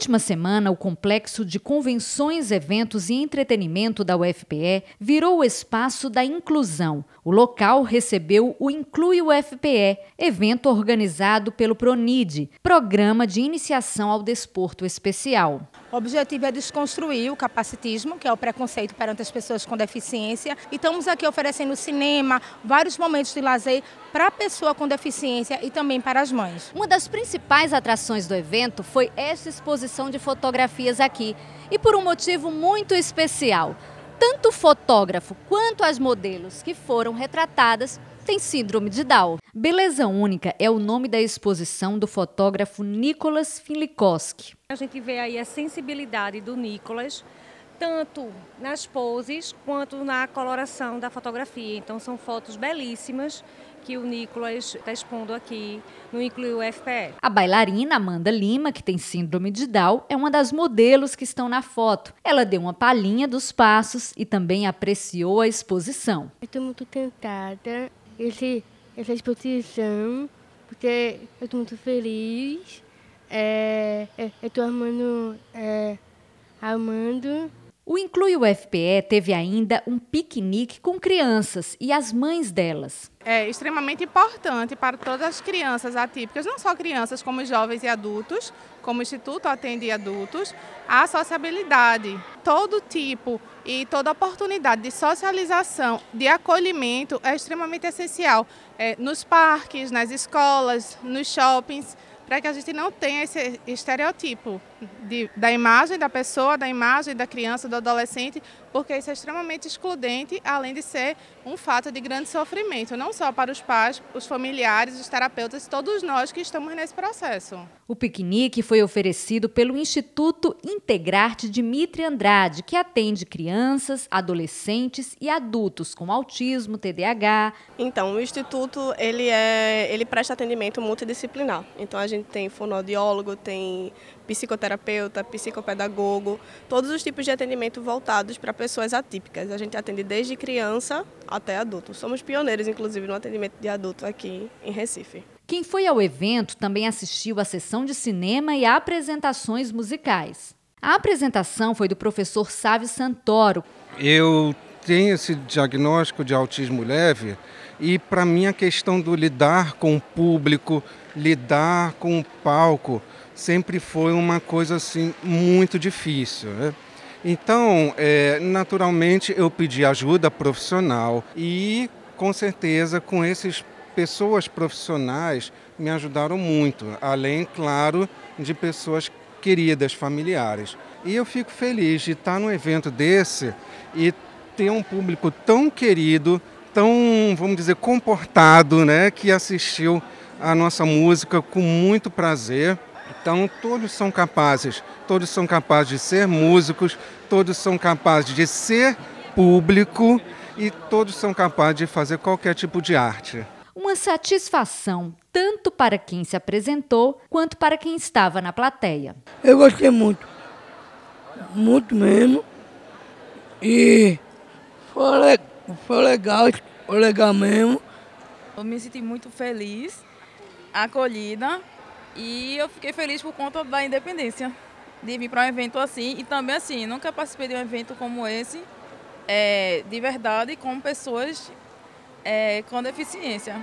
última semana, o complexo de convenções, eventos e entretenimento da UFPE virou o espaço da inclusão. O local recebeu o Inclui UFPE, evento organizado pelo PRONID, Programa de Iniciação ao Desporto Especial. O objetivo é desconstruir o capacitismo, que é o preconceito perante as pessoas com deficiência. E estamos aqui oferecendo cinema, vários momentos de lazer para a pessoa com deficiência e também para as mães. Uma das principais atrações do evento foi esta exposição de fotografias aqui. E por um motivo muito especial. Tanto o fotógrafo quanto as modelos que foram retratadas têm síndrome de Down. Beleza Única é o nome da exposição do fotógrafo Nicolas Finlikowski. A gente vê aí a sensibilidade do Nicolas, tanto nas poses quanto na coloração da fotografia. Então são fotos belíssimas que o Nicolas está expondo aqui no Inclui UFPE. A bailarina Amanda Lima, que tem síndrome de Down, é uma das modelos que estão na foto. Ela deu uma palhinha dos passos e também apreciou a exposição. Estou muito tentada esse, essa exposição, porque eu estou muito feliz. É, é, eu estou amando, é, amando o Inclui UFPE teve ainda um piquenique com crianças e as mães delas. É extremamente importante para todas as crianças atípicas, não só crianças, como jovens e adultos, como o Instituto atende adultos, a sociabilidade. Todo tipo e toda oportunidade de socialização, de acolhimento é extremamente essencial é, nos parques, nas escolas, nos shoppings para que a gente não tenha esse estereotipo de, da imagem da pessoa, da imagem da criança, do adolescente, porque isso é extremamente excludente, além de ser um fato de grande sofrimento, não só para os pais, os familiares, os terapeutas, todos nós que estamos nesse processo. O piquenique foi oferecido pelo Instituto Integrarte Dimitri Andrade, que atende crianças, adolescentes e adultos com autismo, TDAH. Então, o instituto ele é, ele presta atendimento multidisciplinar. Então a gente tem fonoaudiólogo, tem psicoterapeuta, psicopedagogo, todos os tipos de atendimento voltados para pessoas atípicas. A gente atende desde criança até adulto. Somos pioneiros, inclusive, no atendimento de adulto aqui em Recife. Quem foi ao evento também assistiu à sessão de cinema e apresentações musicais. A apresentação foi do professor Sávio Santoro. Eu tenho esse diagnóstico de autismo leve e para mim a questão do lidar com o público, lidar com o palco, sempre foi uma coisa assim muito difícil. Né? Então, é, naturalmente, eu pedi ajuda profissional e, com certeza, com essas pessoas profissionais me ajudaram muito, além, claro, de pessoas queridas, familiares. E eu fico feliz de estar num evento desse e ter um público tão querido, tão, vamos dizer, comportado, né, que assistiu a nossa música com muito prazer. Então, todos são capazes, todos são capazes de ser músicos, todos são capazes de ser público e todos são capazes de fazer qualquer tipo de arte. Uma satisfação tanto para quem se apresentou quanto para quem estava na plateia. Eu gostei muito, muito mesmo. E foi, foi legal, foi legal mesmo. Eu me senti muito feliz, acolhida e eu fiquei feliz por conta da independência de vir para um evento assim. E também, assim, nunca participei de um evento como esse, é, de verdade, com pessoas é, com deficiência.